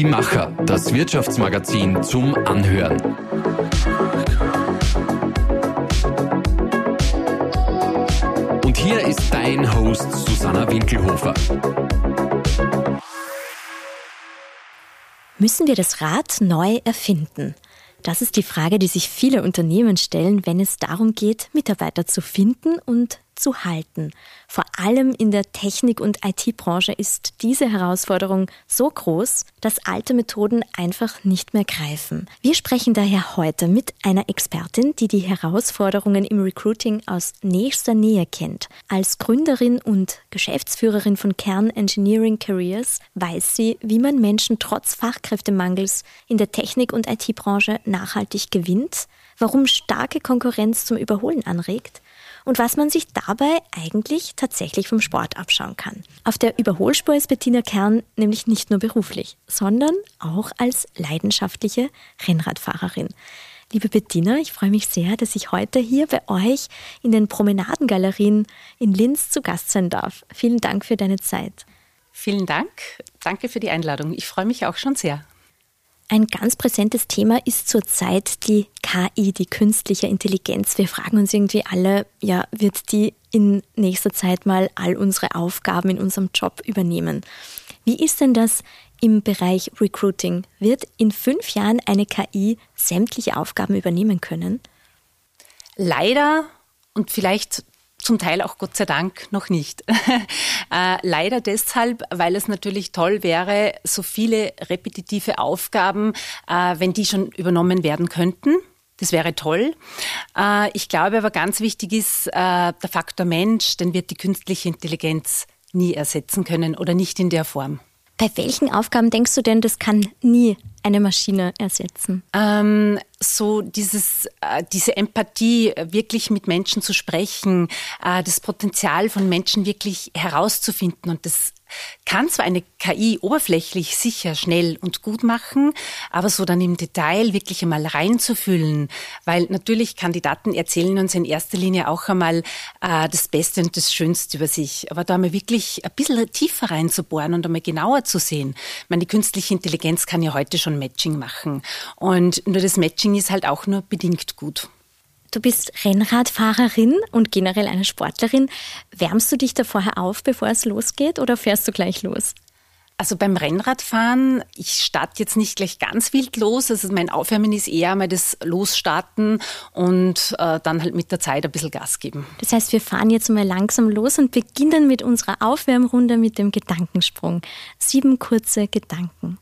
Die Macher, das Wirtschaftsmagazin zum Anhören. Und hier ist dein Host Susanna Winkelhofer. Müssen wir das Rad neu erfinden? Das ist die Frage, die sich viele Unternehmen stellen, wenn es darum geht, Mitarbeiter zu finden und zu halten. Vor allem in der Technik- und IT-Branche ist diese Herausforderung so groß, dass alte Methoden einfach nicht mehr greifen. Wir sprechen daher heute mit einer Expertin, die die Herausforderungen im Recruiting aus nächster Nähe kennt. Als Gründerin und Geschäftsführerin von Kern Engineering Careers weiß sie, wie man Menschen trotz Fachkräftemangels in der Technik- und IT-Branche nachhaltig gewinnt, warum starke Konkurrenz zum Überholen anregt und was man sich dabei eigentlich tatsächlich vom Sport abschauen kann. Auf der Überholspur ist Bettina Kern nämlich nicht nur beruflich, sondern auch als leidenschaftliche Rennradfahrerin. Liebe Bettina, ich freue mich sehr, dass ich heute hier bei euch in den Promenadengalerien in Linz zu Gast sein darf. Vielen Dank für deine Zeit. Vielen Dank. Danke für die Einladung. Ich freue mich auch schon sehr. Ein ganz präsentes Thema ist zurzeit die KI, die künstliche Intelligenz. Wir fragen uns irgendwie alle, ja, wird die in nächster Zeit mal all unsere Aufgaben in unserem Job übernehmen? Wie ist denn das im Bereich Recruiting? Wird in fünf Jahren eine KI sämtliche Aufgaben übernehmen können? Leider und vielleicht zum Teil auch Gott sei Dank noch nicht. äh, leider deshalb, weil es natürlich toll wäre, so viele repetitive Aufgaben, äh, wenn die schon übernommen werden könnten. Das wäre toll. Äh, ich glaube aber ganz wichtig ist äh, der Faktor Mensch, den wird die künstliche Intelligenz nie ersetzen können oder nicht in der Form. Bei welchen Aufgaben denkst du denn, das kann nie eine Maschine ersetzen? Ähm, so dieses, äh, diese Empathie, wirklich mit Menschen zu sprechen, äh, das Potenzial von Menschen wirklich herauszufinden und das kann zwar eine KI oberflächlich sicher schnell und gut machen, aber so dann im Detail wirklich einmal reinzufühlen, weil natürlich Kandidaten erzählen uns in erster Linie auch einmal äh, das Beste und das Schönste über sich, aber da mal wirklich ein bisschen tiefer reinzubohren und einmal genauer zu sehen. Ich meine, die künstliche Intelligenz kann ja heute schon Matching machen und nur das Matching ist halt auch nur bedingt gut. Du bist Rennradfahrerin und generell eine Sportlerin. Wärmst du dich da vorher auf, bevor es losgeht oder fährst du gleich los? Also beim Rennradfahren, ich starte jetzt nicht gleich ganz wild los. Also mein Aufwärmen ist eher mal das Losstarten und äh, dann halt mit der Zeit ein bisschen Gas geben. Das heißt, wir fahren jetzt mal langsam los und beginnen mit unserer Aufwärmrunde mit dem Gedankensprung. Sieben kurze Gedanken.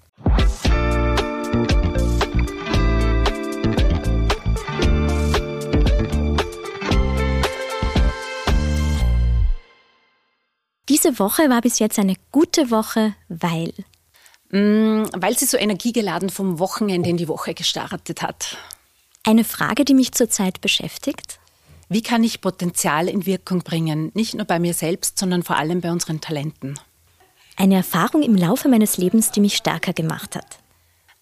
Diese Woche war bis jetzt eine gute Woche, weil. Mm, weil sie so energiegeladen vom Wochenende in die Woche gestartet hat. Eine Frage, die mich zurzeit beschäftigt. Wie kann ich Potenzial in Wirkung bringen? Nicht nur bei mir selbst, sondern vor allem bei unseren Talenten. Eine Erfahrung im Laufe meines Lebens, die mich stärker gemacht hat.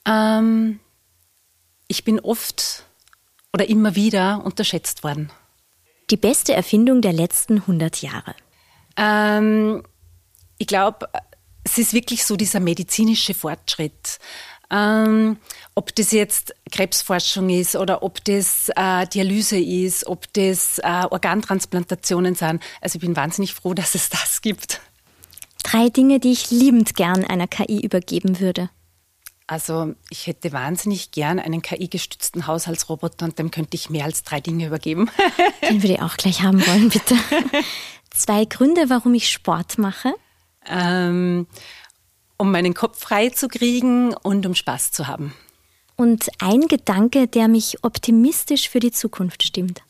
Ähm, ich bin oft oder immer wieder unterschätzt worden. Die beste Erfindung der letzten 100 Jahre. Ähm, ich glaube, es ist wirklich so dieser medizinische Fortschritt. Ähm, ob das jetzt Krebsforschung ist oder ob das äh, Dialyse ist, ob das äh, Organtransplantationen sind. Also ich bin wahnsinnig froh, dass es das gibt. Drei Dinge, die ich liebend gern einer KI übergeben würde. Also ich hätte wahnsinnig gern einen KI-gestützten Haushaltsroboter und dem könnte ich mehr als drei Dinge übergeben. Den würde ich auch gleich haben wollen, bitte. Zwei Gründe, warum ich Sport mache. Ähm, um meinen Kopf frei zu kriegen und um Spaß zu haben. Und ein Gedanke, der mich optimistisch für die Zukunft stimmt.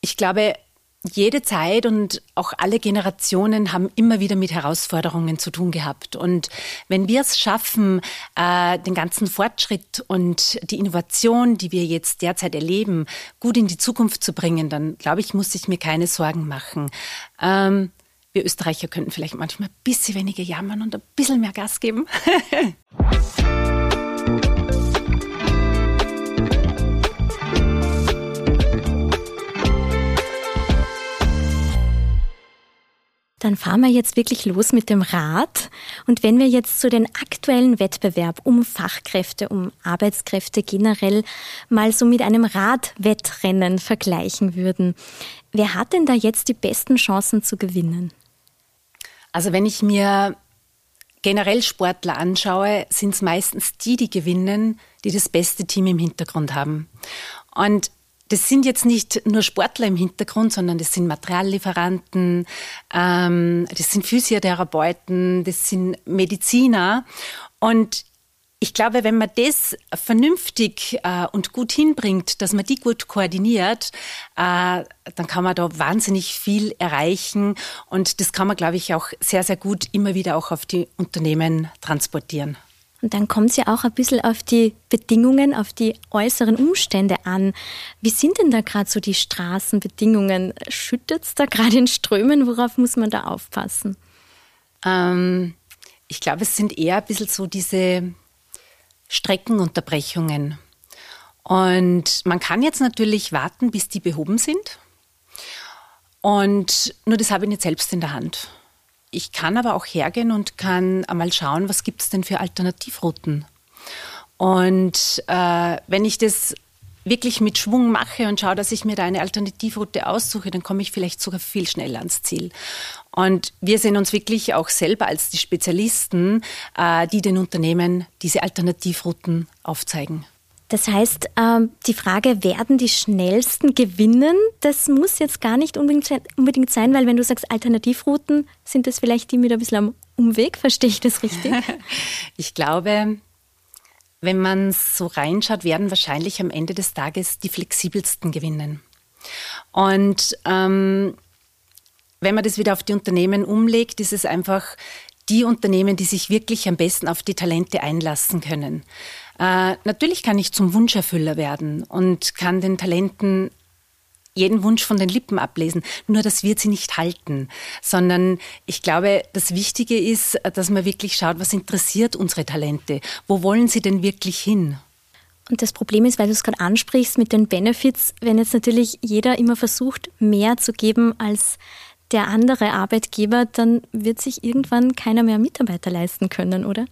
Ich glaube, jede Zeit und auch alle Generationen haben immer wieder mit Herausforderungen zu tun gehabt. Und wenn wir es schaffen, äh, den ganzen Fortschritt und die Innovation, die wir jetzt derzeit erleben, gut in die Zukunft zu bringen, dann glaube ich, muss ich mir keine Sorgen machen. Ähm, wir Österreicher könnten vielleicht manchmal ein bisschen weniger jammern und ein bisschen mehr Gas geben. dann fahren wir jetzt wirklich los mit dem Rad. Und wenn wir jetzt zu den aktuellen Wettbewerb um Fachkräfte, um Arbeitskräfte generell mal so mit einem Radwettrennen vergleichen würden, wer hat denn da jetzt die besten Chancen zu gewinnen? Also wenn ich mir generell Sportler anschaue, sind es meistens die, die gewinnen, die das beste Team im Hintergrund haben. Und das sind jetzt nicht nur Sportler im Hintergrund, sondern das sind Materiallieferanten, ähm, das sind Physiotherapeuten, das sind Mediziner. Und ich glaube, wenn man das vernünftig äh, und gut hinbringt, dass man die gut koordiniert, äh, dann kann man da wahnsinnig viel erreichen. Und das kann man, glaube ich, auch sehr, sehr gut immer wieder auch auf die Unternehmen transportieren. Und dann kommt es ja auch ein bisschen auf die Bedingungen, auf die äußeren Umstände an. Wie sind denn da gerade so die Straßenbedingungen? Schüttet es da gerade in Strömen? Worauf muss man da aufpassen? Ähm, ich glaube, es sind eher ein bisschen so diese Streckenunterbrechungen. Und man kann jetzt natürlich warten, bis die behoben sind. Und nur das habe ich nicht selbst in der Hand. Ich kann aber auch hergehen und kann einmal schauen, was gibt es denn für Alternativrouten. Und äh, wenn ich das wirklich mit Schwung mache und schaue, dass ich mir da eine Alternativroute aussuche, dann komme ich vielleicht sogar viel schneller ans Ziel. Und wir sehen uns wirklich auch selber als die Spezialisten, äh, die den Unternehmen diese Alternativrouten aufzeigen. Das heißt, ähm, die Frage, werden die schnellsten gewinnen, das muss jetzt gar nicht unbedingt sein, weil wenn du sagst Alternativrouten, sind das vielleicht die mit ein bisschen am Umweg, verstehe ich das richtig? ich glaube, wenn man so reinschaut, werden wahrscheinlich am Ende des Tages die flexibelsten gewinnen. Und ähm, wenn man das wieder auf die Unternehmen umlegt, ist es einfach die Unternehmen, die sich wirklich am besten auf die Talente einlassen können. Äh, natürlich kann ich zum Wunscherfüller werden und kann den Talenten jeden Wunsch von den Lippen ablesen. Nur das wird sie nicht halten, sondern ich glaube, das Wichtige ist, dass man wirklich schaut, was interessiert unsere Talente? Wo wollen sie denn wirklich hin? Und das Problem ist, weil du es gerade ansprichst mit den Benefits, wenn jetzt natürlich jeder immer versucht, mehr zu geben als der andere Arbeitgeber, dann wird sich irgendwann keiner mehr Mitarbeiter leisten können, oder?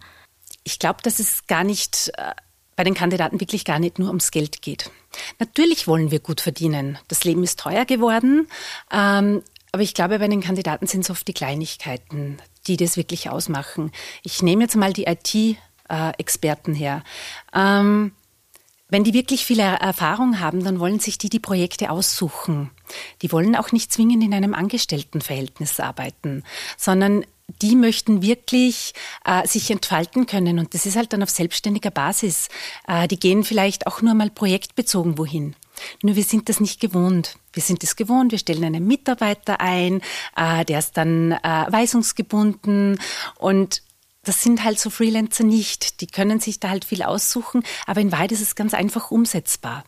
Ich glaube, dass es gar nicht äh, bei den Kandidaten wirklich gar nicht nur ums Geld geht. Natürlich wollen wir gut verdienen. Das Leben ist teuer geworden. Ähm, aber ich glaube, bei den Kandidaten sind es oft die Kleinigkeiten, die das wirklich ausmachen. Ich nehme jetzt mal die IT-Experten her. Ähm, wenn die wirklich viel Erfahrung haben, dann wollen sich die die Projekte aussuchen. Die wollen auch nicht zwingend in einem Angestelltenverhältnis arbeiten, sondern die möchten wirklich äh, sich entfalten können. Und das ist halt dann auf selbstständiger Basis. Äh, die gehen vielleicht auch nur mal projektbezogen wohin. Nur wir sind das nicht gewohnt. Wir sind es gewohnt, wir stellen einen Mitarbeiter ein, äh, der ist dann äh, weisungsgebunden und das sind halt so Freelancer nicht. Die können sich da halt viel aussuchen, aber in Wahrheit ist es ganz einfach umsetzbar.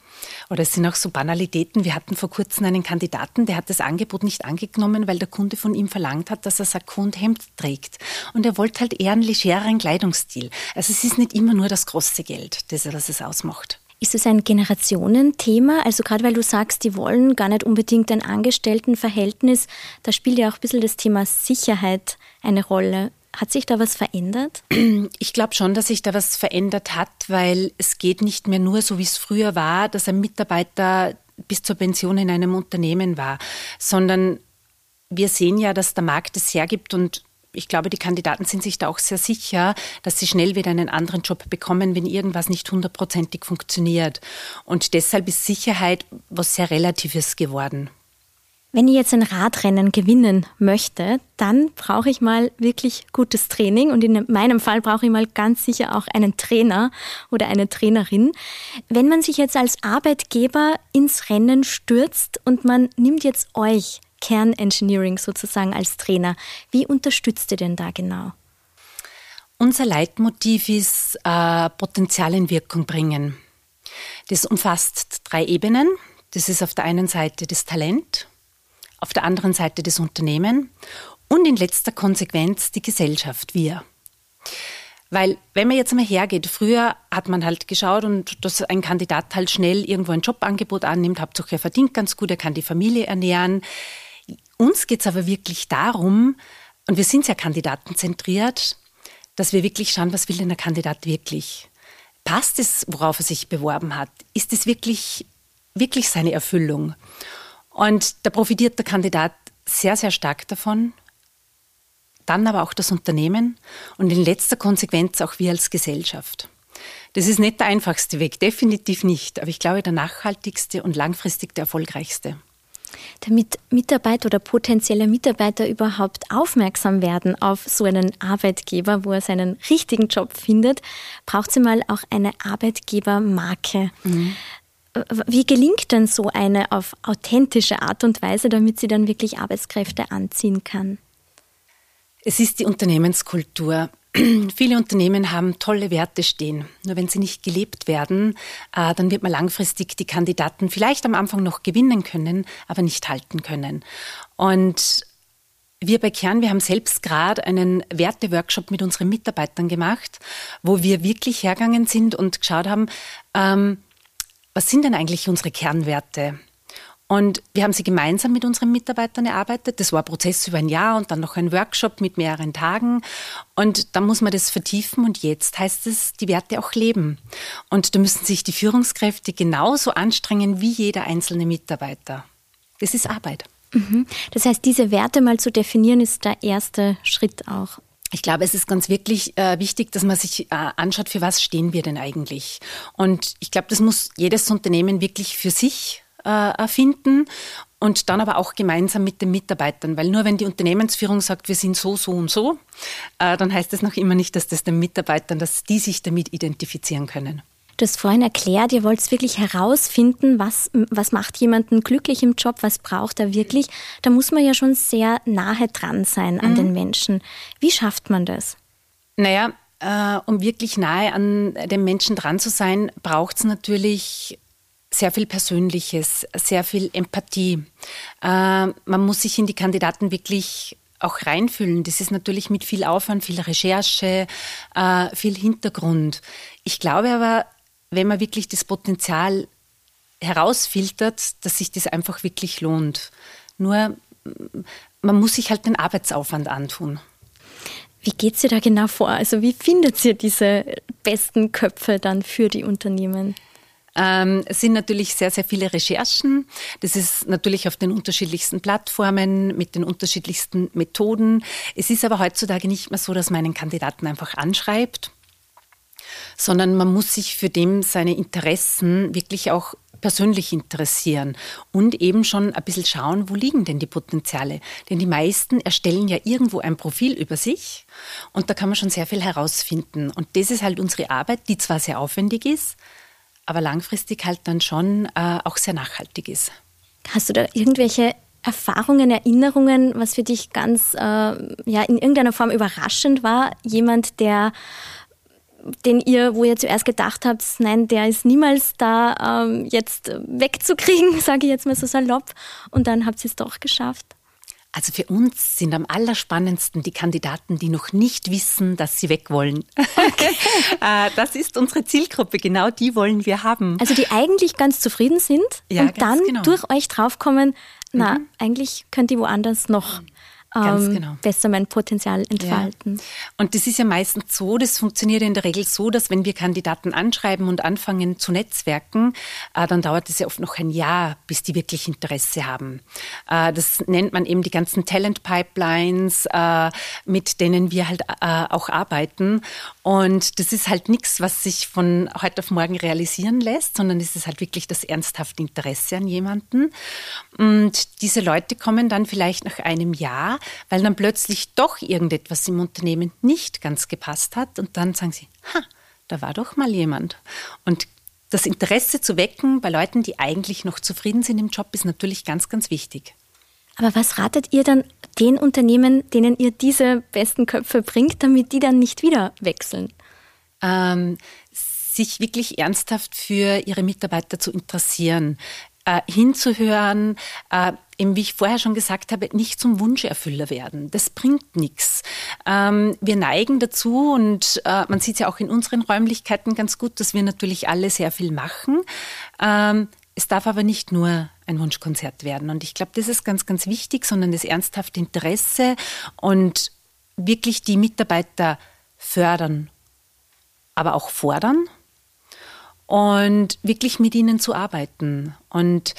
Oder es sind auch so Banalitäten. Wir hatten vor kurzem einen Kandidaten, der hat das Angebot nicht angenommen, weil der Kunde von ihm verlangt hat, dass er Sakko und Hemd trägt. Und er wollte halt eher einen legereren Kleidungsstil. Also es ist nicht immer nur das große Geld, das, was es ausmacht. Ist es ein Generationenthema? Also gerade weil du sagst, die wollen gar nicht unbedingt ein Angestelltenverhältnis, da spielt ja auch ein bisschen das Thema Sicherheit eine Rolle. Hat sich da was verändert? Ich glaube schon, dass sich da was verändert hat, weil es geht nicht mehr nur so, wie es früher war, dass ein Mitarbeiter bis zur Pension in einem Unternehmen war, sondern wir sehen ja, dass der Markt es hergibt und ich glaube, die Kandidaten sind sich da auch sehr sicher, dass sie schnell wieder einen anderen Job bekommen, wenn irgendwas nicht hundertprozentig funktioniert. Und deshalb ist Sicherheit was sehr Relatives geworden. Wenn ich jetzt ein Radrennen gewinnen möchte, dann brauche ich mal wirklich gutes Training und in meinem Fall brauche ich mal ganz sicher auch einen Trainer oder eine Trainerin. Wenn man sich jetzt als Arbeitgeber ins Rennen stürzt und man nimmt jetzt euch Kernengineering sozusagen als Trainer, wie unterstützt ihr denn da genau? Unser Leitmotiv ist äh, Potenzial in Wirkung bringen. Das umfasst drei Ebenen. Das ist auf der einen Seite das Talent, auf der anderen Seite das Unternehmen und in letzter Konsequenz die Gesellschaft, wir. Weil wenn man jetzt mal hergeht, früher hat man halt geschaut und dass ein Kandidat halt schnell irgendwo ein Jobangebot annimmt, Hauptsache er verdient ganz gut, er kann die Familie ernähren. uns geht es aber wirklich darum, und wir sind sehr kandidatenzentriert, dass wir wirklich schauen, was will denn der Kandidat wirklich? Passt es, worauf er sich beworben hat? Ist es wirklich, wirklich seine Erfüllung? Und da profitiert der Kandidat sehr, sehr stark davon. Dann aber auch das Unternehmen und in letzter Konsequenz auch wir als Gesellschaft. Das ist nicht der einfachste Weg, definitiv nicht, aber ich glaube der nachhaltigste und langfristig der erfolgreichste. Damit Mitarbeiter oder potenzielle Mitarbeiter überhaupt aufmerksam werden auf so einen Arbeitgeber, wo er seinen richtigen Job findet, braucht sie mal auch eine Arbeitgebermarke. Mhm. Wie gelingt denn so eine auf authentische Art und Weise, damit sie dann wirklich Arbeitskräfte anziehen kann? Es ist die Unternehmenskultur. Viele Unternehmen haben tolle Werte stehen. Nur wenn sie nicht gelebt werden, äh, dann wird man langfristig die Kandidaten vielleicht am Anfang noch gewinnen können, aber nicht halten können. Und wir bei Kern, wir haben selbst gerade einen Werteworkshop mit unseren Mitarbeitern gemacht, wo wir wirklich hergegangen sind und geschaut haben, ähm, was sind denn eigentlich unsere Kernwerte? Und wir haben sie gemeinsam mit unseren Mitarbeitern erarbeitet. Das war ein Prozess über ein Jahr und dann noch ein Workshop mit mehreren Tagen. Und dann muss man das vertiefen und jetzt heißt es, die Werte auch leben. Und da müssen sich die Führungskräfte genauso anstrengen wie jeder einzelne Mitarbeiter. Das ist Arbeit. Mhm. Das heißt, diese Werte mal zu definieren, ist der erste Schritt auch. Ich glaube, es ist ganz wirklich äh, wichtig, dass man sich äh, anschaut, für was stehen wir denn eigentlich. Und ich glaube, das muss jedes Unternehmen wirklich für sich äh, erfinden und dann aber auch gemeinsam mit den Mitarbeitern, weil nur wenn die Unternehmensführung sagt, wir sind so, so und so, äh, dann heißt das noch immer nicht, dass das den Mitarbeitern, dass die sich damit identifizieren können. Du hast vorhin erklärt, ihr wollt wirklich herausfinden, was, was macht jemanden glücklich im Job, was braucht er wirklich. Da muss man ja schon sehr nahe dran sein an mhm. den Menschen. Wie schafft man das? Naja, äh, um wirklich nahe an den Menschen dran zu sein, braucht es natürlich sehr viel Persönliches, sehr viel Empathie. Äh, man muss sich in die Kandidaten wirklich auch reinfühlen. Das ist natürlich mit viel Aufwand, viel Recherche, äh, viel Hintergrund. Ich glaube aber, wenn man wirklich das Potenzial herausfiltert, dass sich das einfach wirklich lohnt. Nur man muss sich halt den Arbeitsaufwand antun. Wie geht sie da genau vor? Also wie findet sie diese besten Köpfe dann für die Unternehmen? Ähm, es sind natürlich sehr, sehr viele Recherchen. Das ist natürlich auf den unterschiedlichsten Plattformen mit den unterschiedlichsten Methoden. Es ist aber heutzutage nicht mehr so, dass man einen Kandidaten einfach anschreibt, sondern man muss sich für dem seine Interessen wirklich auch persönlich interessieren und eben schon ein bisschen schauen, wo liegen denn die Potenziale. Denn die meisten erstellen ja irgendwo ein Profil über sich und da kann man schon sehr viel herausfinden. Und das ist halt unsere Arbeit, die zwar sehr aufwendig ist, aber langfristig halt dann schon äh, auch sehr nachhaltig ist. Hast du da irgendwelche Erfahrungen, Erinnerungen, was für dich ganz äh, ja in irgendeiner Form überraschend war? Jemand, der den ihr, wo ihr zuerst gedacht habt, nein, der ist niemals da ähm, jetzt wegzukriegen, sage ich jetzt mal so salopp, und dann habt ihr es doch geschafft? Also für uns sind am allerspannendsten die Kandidaten, die noch nicht wissen, dass sie weg wollen. Okay. Äh, das ist unsere Zielgruppe, genau die wollen wir haben. Also die eigentlich ganz zufrieden sind ja, und dann genau. durch euch draufkommen, na, mhm. eigentlich könnt ihr woanders noch. Mhm ähm, genau. besser mein Potenzial entfalten. Ja. Und das ist ja meistens so, das funktioniert in der Regel so, dass wenn wir Kandidaten anschreiben und anfangen zu netzwerken, äh, dann dauert es ja oft noch ein Jahr, bis die wirklich Interesse haben. Äh, das nennt man eben die ganzen Talent Pipelines, äh, mit denen wir halt äh, auch arbeiten. Und das ist halt nichts, was sich von heute auf morgen realisieren lässt, sondern es ist halt wirklich das ernsthafte Interesse an jemanden. Und diese Leute kommen dann vielleicht nach einem Jahr weil dann plötzlich doch irgendetwas im Unternehmen nicht ganz gepasst hat und dann sagen sie, ha, da war doch mal jemand. Und das Interesse zu wecken bei Leuten, die eigentlich noch zufrieden sind im Job, ist natürlich ganz, ganz wichtig. Aber was ratet ihr dann den Unternehmen, denen ihr diese besten Köpfe bringt, damit die dann nicht wieder wechseln? Ähm, sich wirklich ernsthaft für ihre Mitarbeiter zu interessieren, äh, hinzuhören, äh, eben wie ich vorher schon gesagt habe, nicht zum Wunscherfüller werden. Das bringt nichts. Ähm, wir neigen dazu und äh, man sieht ja auch in unseren Räumlichkeiten ganz gut, dass wir natürlich alle sehr viel machen. Ähm, es darf aber nicht nur ein Wunschkonzert werden. Und ich glaube, das ist ganz, ganz wichtig, sondern das ernsthafte Interesse und wirklich die Mitarbeiter fördern, aber auch fordern und wirklich mit ihnen zu arbeiten. Und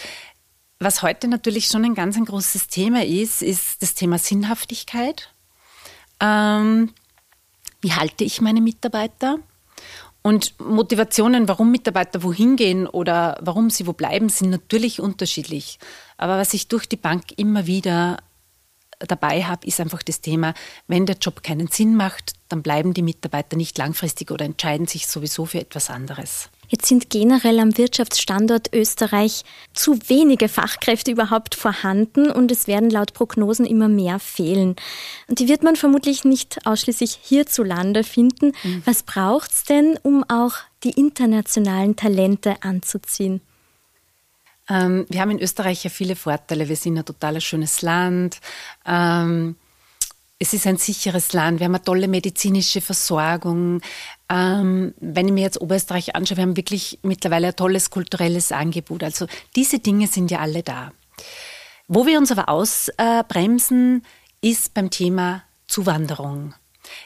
was heute natürlich schon ein ganz ein großes Thema ist, ist das Thema Sinnhaftigkeit. Ähm, wie halte ich meine Mitarbeiter? Und Motivationen, warum Mitarbeiter wohin gehen oder warum sie wo bleiben, sind natürlich unterschiedlich. Aber was ich durch die Bank immer wieder dabei habe, ist einfach das Thema, wenn der Job keinen Sinn macht, dann bleiben die Mitarbeiter nicht langfristig oder entscheiden sich sowieso für etwas anderes. Jetzt sind generell am Wirtschaftsstandort Österreich zu wenige Fachkräfte überhaupt vorhanden und es werden laut Prognosen immer mehr fehlen. Und die wird man vermutlich nicht ausschließlich hierzulande finden. Mhm. Was braucht es denn, um auch die internationalen Talente anzuziehen? Ähm, wir haben in Österreich ja viele Vorteile. Wir sind ein total schönes Land. Ähm, es ist ein sicheres Land, wir haben eine tolle medizinische Versorgung. Ähm, wenn ich mir jetzt Oberösterreich anschaue, wir haben wirklich mittlerweile ein tolles kulturelles Angebot. Also diese Dinge sind ja alle da. Wo wir uns aber ausbremsen, ist beim Thema Zuwanderung.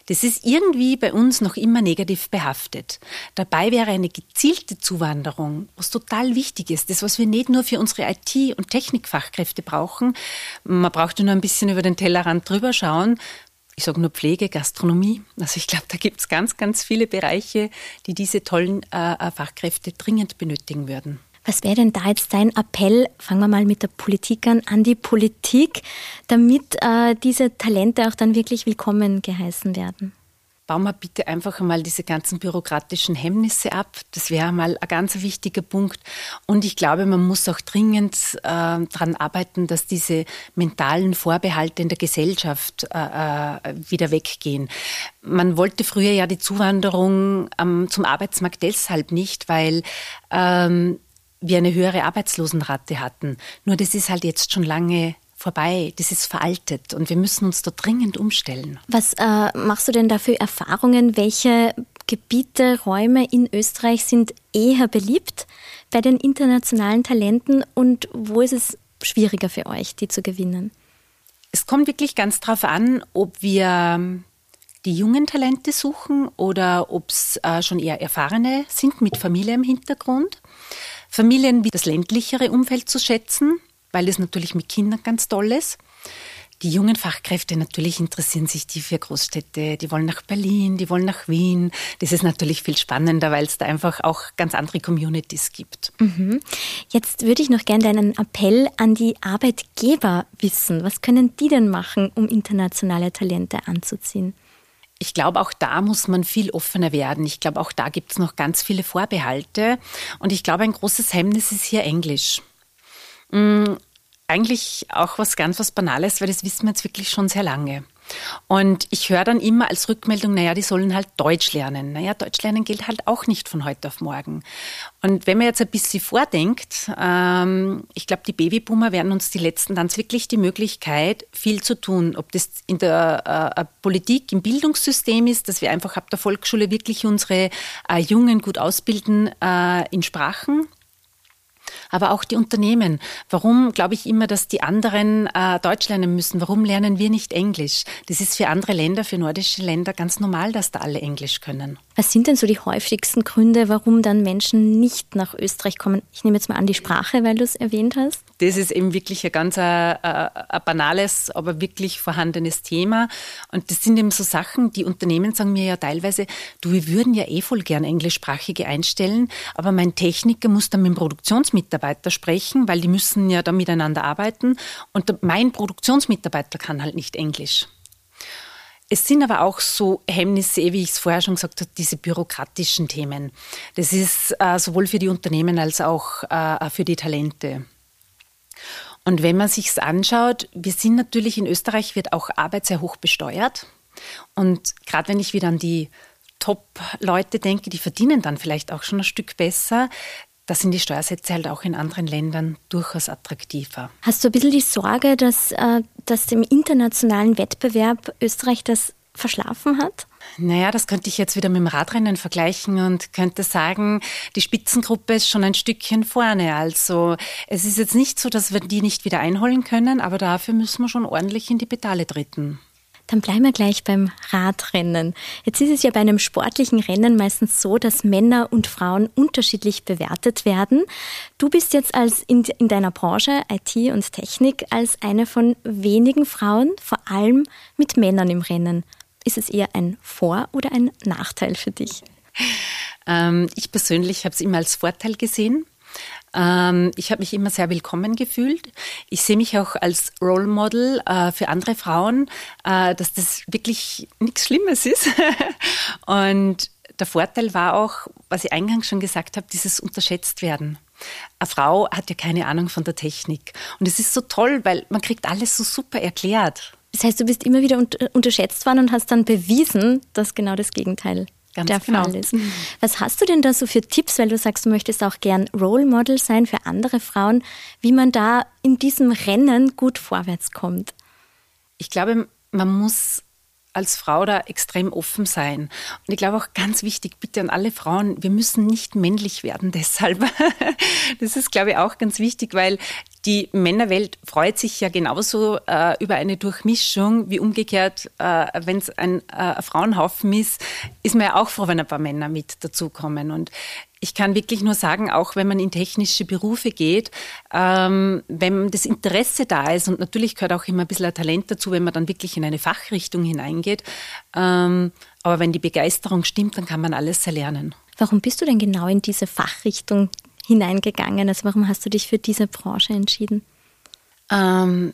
Das ist irgendwie bei uns noch immer negativ behaftet. Dabei wäre eine gezielte Zuwanderung, was total wichtig ist, das, was wir nicht nur für unsere IT- und Technikfachkräfte brauchen. Man braucht nur ein bisschen über den Tellerrand drüber schauen. Ich sage nur Pflege, Gastronomie. Also ich glaube, da gibt es ganz, ganz viele Bereiche, die diese tollen äh, Fachkräfte dringend benötigen würden. Was wäre denn da jetzt dein Appell, fangen wir mal mit der Politik an, an die Politik, damit äh, diese Talente auch dann wirklich willkommen geheißen werden? Bauen wir bitte einfach einmal diese ganzen bürokratischen Hemmnisse ab. Das wäre mal ein ganz wichtiger Punkt. Und ich glaube, man muss auch dringend äh, daran arbeiten, dass diese mentalen Vorbehalte in der Gesellschaft äh, äh, wieder weggehen. Man wollte früher ja die Zuwanderung ähm, zum Arbeitsmarkt deshalb nicht, weil ähm, wir eine höhere Arbeitslosenrate hatten. Nur das ist halt jetzt schon lange vorbei, das ist veraltet und wir müssen uns da dringend umstellen. Was äh, machst du denn da für Erfahrungen? Welche Gebiete, Räume in Österreich sind eher beliebt bei den internationalen Talenten und wo ist es schwieriger für euch, die zu gewinnen? Es kommt wirklich ganz darauf an, ob wir die jungen Talente suchen oder ob es äh, schon eher erfahrene sind mit Familie im Hintergrund. Familien wie das ländlichere Umfeld zu schätzen, weil es natürlich mit Kindern ganz toll ist. Die jungen Fachkräfte natürlich interessieren sich die für Großstädte, die wollen nach Berlin, die wollen nach Wien. Das ist natürlich viel spannender, weil es da einfach auch ganz andere Communities gibt. Mhm. Jetzt würde ich noch gerne deinen Appell an die Arbeitgeber wissen. Was können die denn machen, um internationale Talente anzuziehen? Ich glaube, auch da muss man viel offener werden. Ich glaube, auch da gibt es noch ganz viele Vorbehalte. Und ich glaube, ein großes Hemmnis ist hier Englisch. Mhm, eigentlich auch was ganz was Banales, weil das wissen wir jetzt wirklich schon sehr lange. Und ich höre dann immer als Rückmeldung, naja, die sollen halt Deutsch lernen. Naja, Deutsch lernen gilt halt auch nicht von heute auf morgen. Und wenn man jetzt ein bisschen vordenkt, ähm, ich glaube, die Babyboomer werden uns die letzten dann wirklich die Möglichkeit, viel zu tun. Ob das in der äh, Politik, im Bildungssystem ist, dass wir einfach ab der Volksschule wirklich unsere äh, Jungen gut ausbilden äh, in Sprachen aber auch die Unternehmen. Warum glaube ich immer, dass die anderen äh, Deutsch lernen müssen? Warum lernen wir nicht Englisch? Das ist für andere Länder, für nordische Länder ganz normal, dass da alle Englisch können. Was sind denn so die häufigsten Gründe, warum dann Menschen nicht nach Österreich kommen? Ich nehme jetzt mal an die Sprache, weil du es erwähnt hast. Das ist eben wirklich ein ganz ein, äh, ein banales, aber wirklich vorhandenes Thema. Und das sind eben so Sachen, die Unternehmen sagen mir ja teilweise, du, wir würden ja eh voll gern Englischsprachige einstellen, aber mein Techniker muss dann mit dem Produktionsmitarbeiter sprechen, weil die müssen ja da miteinander arbeiten. Und mein Produktionsmitarbeiter kann halt nicht Englisch. Es sind aber auch so Hemmnisse, wie ich es vorher schon gesagt habe, diese bürokratischen Themen. Das ist äh, sowohl für die Unternehmen als auch äh, für die Talente. Und wenn man sich anschaut, wir sind natürlich in Österreich wird auch Arbeit sehr hoch besteuert. Und gerade wenn ich wieder an die Top-Leute denke, die verdienen dann vielleicht auch schon ein Stück besser, da sind die Steuersätze halt auch in anderen Ländern durchaus attraktiver. Hast du ein bisschen die Sorge, dass, äh, dass im internationalen Wettbewerb Österreich das verschlafen hat? Naja, das könnte ich jetzt wieder mit dem Radrennen vergleichen und könnte sagen, die Spitzengruppe ist schon ein Stückchen vorne. Also es ist jetzt nicht so, dass wir die nicht wieder einholen können, aber dafür müssen wir schon ordentlich in die Pedale treten. Dann bleiben wir gleich beim Radrennen. Jetzt ist es ja bei einem sportlichen Rennen meistens so, dass Männer und Frauen unterschiedlich bewertet werden. Du bist jetzt als in, in deiner Branche IT und Technik als eine von wenigen Frauen, vor allem mit Männern im Rennen. Ist es eher ein Vor- oder ein Nachteil für dich? Ähm, ich persönlich habe es immer als Vorteil gesehen. Ähm, ich habe mich immer sehr willkommen gefühlt. Ich sehe mich auch als Role Model äh, für andere Frauen, äh, dass das wirklich nichts Schlimmes ist. Und der Vorteil war auch, was ich eingangs schon gesagt habe, dieses unterschätzt werden. Eine Frau hat ja keine Ahnung von der Technik. Und es ist so toll, weil man kriegt alles so super erklärt. Das heißt, du bist immer wieder unterschätzt worden und hast dann bewiesen, dass genau das Gegenteil Ganz der genau. Fall ist. Was hast du denn da so für Tipps, weil du sagst, du möchtest auch gern Role Model sein für andere Frauen, wie man da in diesem Rennen gut vorwärts kommt? Ich glaube, man muss als Frau da extrem offen sein. Und ich glaube auch ganz wichtig, bitte an alle Frauen, wir müssen nicht männlich werden deshalb. Das ist, glaube ich, auch ganz wichtig, weil die Männerwelt freut sich ja genauso äh, über eine Durchmischung wie umgekehrt, äh, wenn es ein äh, Frauenhaufen ist, ist man ja auch froh, wenn ein paar Männer mit dazukommen. Und ich kann wirklich nur sagen, auch wenn man in technische Berufe geht, ähm, wenn das Interesse da ist und natürlich gehört auch immer ein bisschen ein Talent dazu, wenn man dann wirklich in eine Fachrichtung hineingeht. Ähm, aber wenn die Begeisterung stimmt, dann kann man alles erlernen. Warum bist du denn genau in diese Fachrichtung hineingegangen? Also warum hast du dich für diese Branche entschieden? Ähm,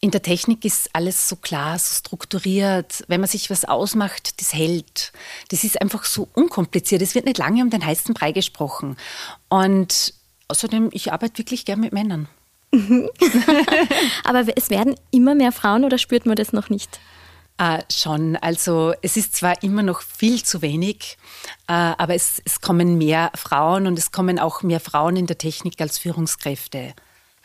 in der Technik ist alles so klar, so strukturiert. Wenn man sich was ausmacht, das hält. Das ist einfach so unkompliziert. Es wird nicht lange um den heißen Brei gesprochen. Und außerdem, ich arbeite wirklich gern mit Männern. Aber es werden immer mehr Frauen oder spürt man das noch nicht? Äh, schon. Also es ist zwar immer noch viel zu wenig, äh, aber es, es kommen mehr Frauen und es kommen auch mehr Frauen in der Technik als Führungskräfte.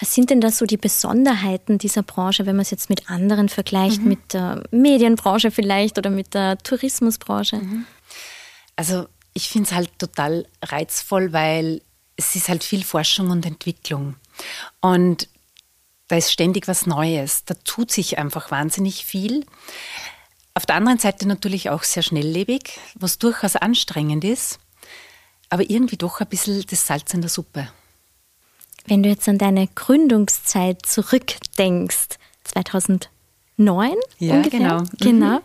Was sind denn da so die Besonderheiten dieser Branche, wenn man es jetzt mit anderen vergleicht, mhm. mit der Medienbranche vielleicht oder mit der Tourismusbranche? Mhm. Also ich finde es halt total reizvoll, weil es ist halt viel Forschung und Entwicklung. Und da ist ständig was Neues. Da tut sich einfach wahnsinnig viel. Auf der anderen Seite natürlich auch sehr schnelllebig, was durchaus anstrengend ist, aber irgendwie doch ein bisschen das Salz in der Suppe. Wenn du jetzt an deine Gründungszeit zurückdenkst, 2009 ja, ungefähr, genau. Mhm. genau.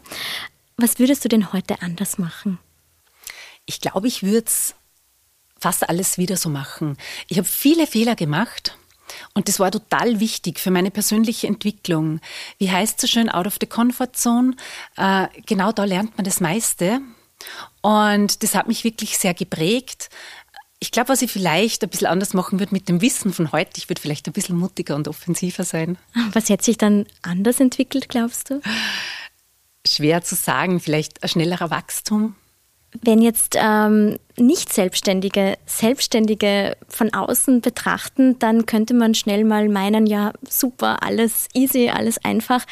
Was würdest du denn heute anders machen? Ich glaube, ich würde es fast alles wieder so machen. Ich habe viele Fehler gemacht und das war total wichtig für meine persönliche Entwicklung. Wie heißt so schön, out of the comfort zone? Äh, genau da lernt man das meiste. Und das hat mich wirklich sehr geprägt. Ich glaube, was ich vielleicht ein bisschen anders machen würde mit dem Wissen von heute, ich würde vielleicht ein bisschen mutiger und offensiver sein. Was hat sich dann anders entwickelt, glaubst du? Schwer zu sagen, vielleicht ein schnellerer Wachstum. Wenn jetzt ähm, nicht Selbstständige Selbstständige von außen betrachten, dann könnte man schnell mal meinen, ja super, alles easy, alles einfach.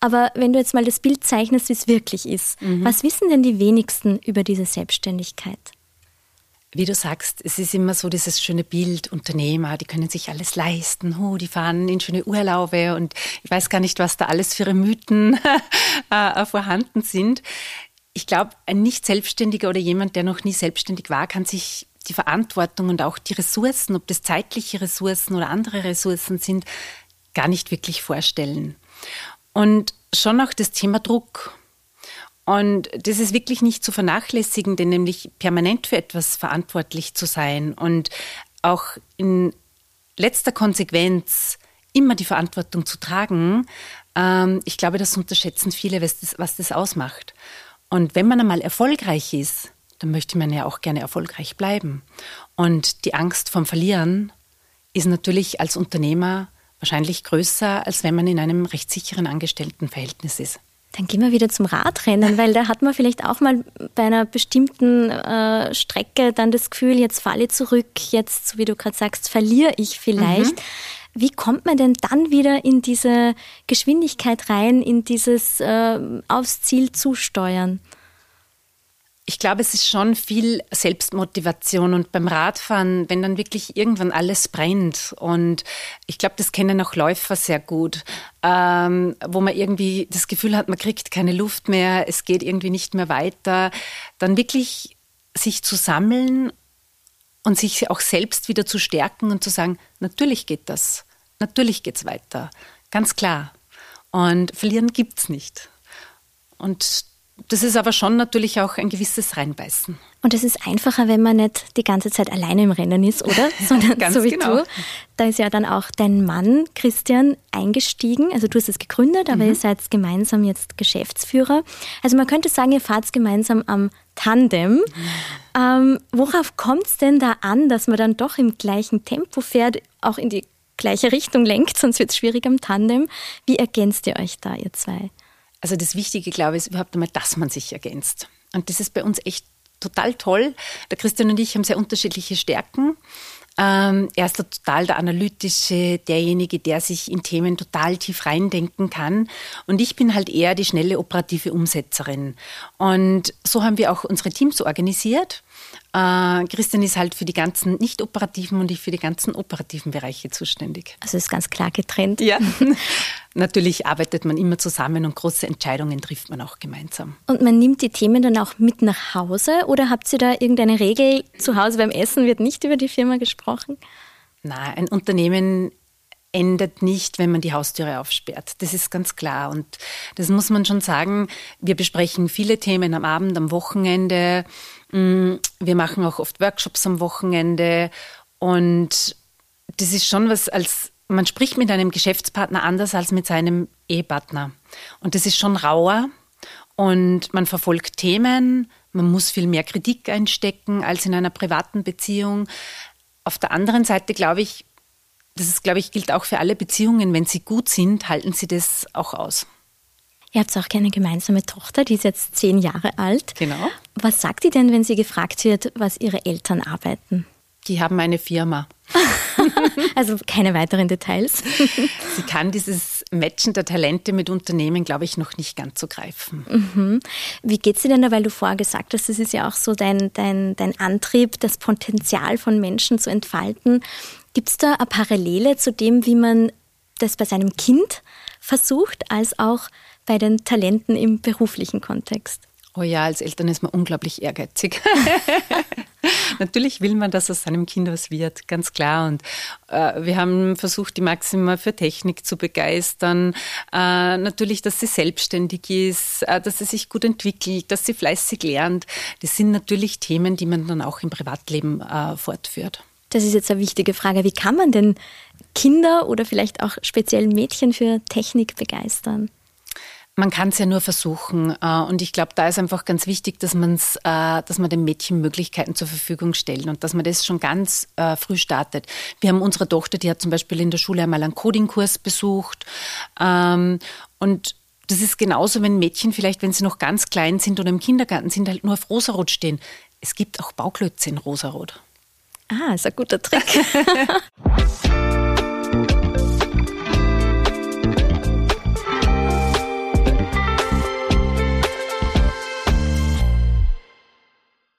Aber wenn du jetzt mal das Bild zeichnest, wie es wirklich ist, mhm. was wissen denn die wenigsten über diese Selbstständigkeit? wie du sagst, es ist immer so dieses schöne Bild, Unternehmer, die können sich alles leisten, oh, die fahren in schöne Urlaube und ich weiß gar nicht, was da alles für Mythen äh, vorhanden sind. Ich glaube, ein Nicht-Selbstständiger oder jemand, der noch nie selbstständig war, kann sich die Verantwortung und auch die Ressourcen, ob das zeitliche Ressourcen oder andere Ressourcen sind, gar nicht wirklich vorstellen. Und schon auch das Thema Druck. Und das ist wirklich nicht zu vernachlässigen, denn nämlich permanent für etwas verantwortlich zu sein und auch in letzter Konsequenz immer die Verantwortung zu tragen, ähm, ich glaube, das unterschätzen viele, was das, was das ausmacht. Und wenn man einmal erfolgreich ist, dann möchte man ja auch gerne erfolgreich bleiben. Und die Angst vom Verlieren ist natürlich als Unternehmer wahrscheinlich größer, als wenn man in einem rechtssicheren Angestelltenverhältnis ist. Dann gehen wir wieder zum Radrennen, weil da hat man vielleicht auch mal bei einer bestimmten äh, Strecke dann das Gefühl, jetzt falle ich zurück, jetzt, so wie du gerade sagst, verliere ich vielleicht. Mhm. Wie kommt man denn dann wieder in diese Geschwindigkeit rein, in dieses äh, aufs Ziel zusteuern? Ich glaube, es ist schon viel Selbstmotivation und beim Radfahren, wenn dann wirklich irgendwann alles brennt. Und ich glaube, das kennen auch Läufer sehr gut, ähm, wo man irgendwie das Gefühl hat, man kriegt keine Luft mehr, es geht irgendwie nicht mehr weiter, dann wirklich sich zu sammeln und sich auch selbst wieder zu stärken und zu sagen, natürlich geht das, natürlich geht es weiter, ganz klar. Und verlieren gibt es nicht. Und das ist aber schon natürlich auch ein gewisses Reinbeißen. Und es ist einfacher, wenn man nicht die ganze Zeit alleine im Rennen ist, oder? Sondern so wie genau. du. Da ist ja dann auch dein Mann Christian eingestiegen. Also du hast es gegründet, aber mhm. ihr seid gemeinsam jetzt Geschäftsführer. Also man könnte sagen, ihr fahrt gemeinsam am Tandem. Mhm. Ähm, worauf kommt es denn da an, dass man dann doch im gleichen Tempo fährt, auch in die gleiche Richtung lenkt, sonst wird es schwierig am Tandem. Wie ergänzt ihr euch da, ihr zwei? Also das Wichtige, glaube ich, ist überhaupt einmal, dass man sich ergänzt. Und das ist bei uns echt total toll. Der Christian und ich haben sehr unterschiedliche Stärken. Ähm, er ist total der Analytische, derjenige, der sich in Themen total tief reindenken kann. Und ich bin halt eher die schnelle operative Umsetzerin. Und so haben wir auch unsere Teams organisiert. Äh, Christian ist halt für die ganzen nicht operativen und ich für die ganzen operativen Bereiche zuständig. Also ist ganz klar getrennt. Ja. Natürlich arbeitet man immer zusammen und große Entscheidungen trifft man auch gemeinsam. Und man nimmt die Themen dann auch mit nach Hause oder habt ihr da irgendeine Regel? Zu Hause beim Essen wird nicht über die Firma gesprochen? Nein, ein Unternehmen endet nicht, wenn man die Haustüre aufsperrt. Das ist ganz klar. Und das muss man schon sagen. Wir besprechen viele Themen am Abend, am Wochenende. Mm, wir machen auch oft Workshops am Wochenende. Und das ist schon was als, man spricht mit einem Geschäftspartner anders als mit seinem Ehepartner. Und das ist schon rauer. Und man verfolgt Themen. Man muss viel mehr Kritik einstecken als in einer privaten Beziehung. Auf der anderen Seite, glaube ich, das ist, glaube ich, gilt auch für alle Beziehungen. Wenn sie gut sind, halten sie das auch aus. Ihr habt auch eine gemeinsame Tochter, die ist jetzt zehn Jahre alt. Genau. Was sagt die denn, wenn sie gefragt wird, was ihre Eltern arbeiten? Die haben eine Firma. also keine weiteren Details. sie kann dieses Matchen der Talente mit Unternehmen, glaube ich, noch nicht ganz so greifen. Mhm. Wie geht es dir denn da, weil du vorher gesagt hast, das ist ja auch so dein, dein, dein Antrieb, das Potenzial von Menschen zu entfalten. Gibt es da eine Parallele zu dem, wie man das bei seinem Kind versucht, als auch bei den Talenten im beruflichen Kontext? Oh ja, als Eltern ist man unglaublich ehrgeizig. Natürlich will man, dass aus seinem Kind was wird, ganz klar. Und äh, wir haben versucht, die Maxima für Technik zu begeistern. Äh, natürlich, dass sie selbstständig ist, äh, dass sie sich gut entwickelt, dass sie fleißig lernt. Das sind natürlich Themen, die man dann auch im Privatleben äh, fortführt. Das ist jetzt eine wichtige Frage. Wie kann man denn Kinder oder vielleicht auch speziell Mädchen für Technik begeistern? Man kann es ja nur versuchen. Äh, und ich glaube, da ist einfach ganz wichtig, dass, man's, äh, dass man den Mädchen Möglichkeiten zur Verfügung stellen und dass man das schon ganz äh, früh startet. Wir haben unsere Tochter, die hat zum Beispiel in der Schule einmal einen Coding-Kurs besucht. Ähm, und das ist genauso, wenn Mädchen vielleicht, wenn sie noch ganz klein sind oder im Kindergarten sind, halt nur auf Rosarot stehen. Es gibt auch Bauklötze in Rosarot. Ah, ist ein guter Trick.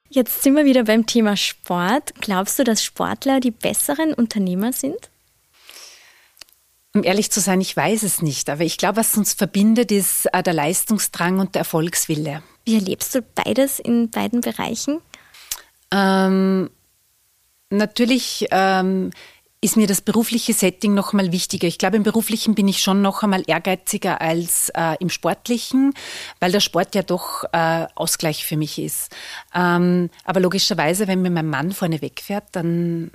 Jetzt sind wir wieder beim Thema Sport. Glaubst du, dass Sportler die besseren Unternehmer sind? Um ehrlich zu sein, ich weiß es nicht. Aber ich glaube, was uns verbindet, ist äh, der Leistungsdrang und der Erfolgswille. Wie erlebst du beides in beiden Bereichen? Ähm, Natürlich ähm, ist mir das berufliche Setting noch mal wichtiger. Ich glaube, im beruflichen bin ich schon noch einmal ehrgeiziger als äh, im sportlichen, weil der Sport ja doch äh, Ausgleich für mich ist. Ähm, aber logischerweise, wenn mir mein Mann vorne wegfährt, dann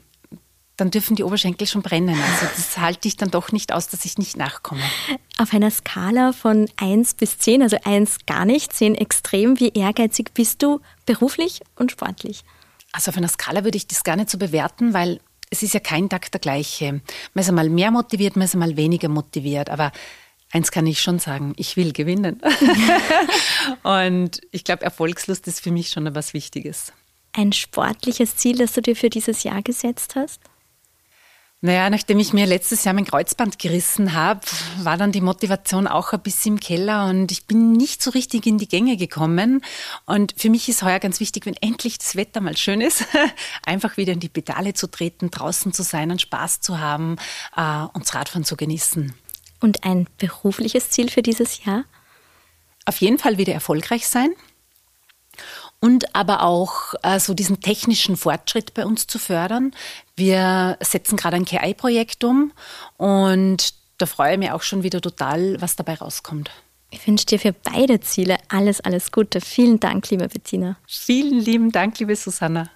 dann dürfen die Oberschenkel schon brennen. Also das halte ich dann doch nicht aus, dass ich nicht nachkomme. Auf einer Skala von 1 bis 10, also 1 gar nicht, 10 extrem, wie ehrgeizig bist du beruflich und sportlich? Also auf einer Skala würde ich das gar nicht so bewerten, weil es ist ja kein Tag der gleiche. Man ist einmal mehr motiviert, man ist einmal weniger motiviert. Aber eins kann ich schon sagen, ich will gewinnen. Und ich glaube, Erfolgslust ist für mich schon etwas Wichtiges. Ein sportliches Ziel, das du dir für dieses Jahr gesetzt hast? Naja, nachdem ich mir letztes Jahr mein Kreuzband gerissen habe, war dann die Motivation auch ein bisschen im Keller und ich bin nicht so richtig in die Gänge gekommen. Und für mich ist heuer ganz wichtig, wenn endlich das Wetter mal schön ist, einfach wieder in die Pedale zu treten, draußen zu sein und Spaß zu haben äh, und das Radfahren zu genießen. Und ein berufliches Ziel für dieses Jahr? Auf jeden Fall wieder erfolgreich sein und aber auch äh, so diesen technischen Fortschritt bei uns zu fördern. Wir setzen gerade ein KI-Projekt um und da freue ich mich auch schon wieder total, was dabei rauskommt. Ich wünsche dir für beide Ziele alles, alles Gute. Vielen Dank, liebe Bettina. Vielen lieben Dank, liebe Susanna.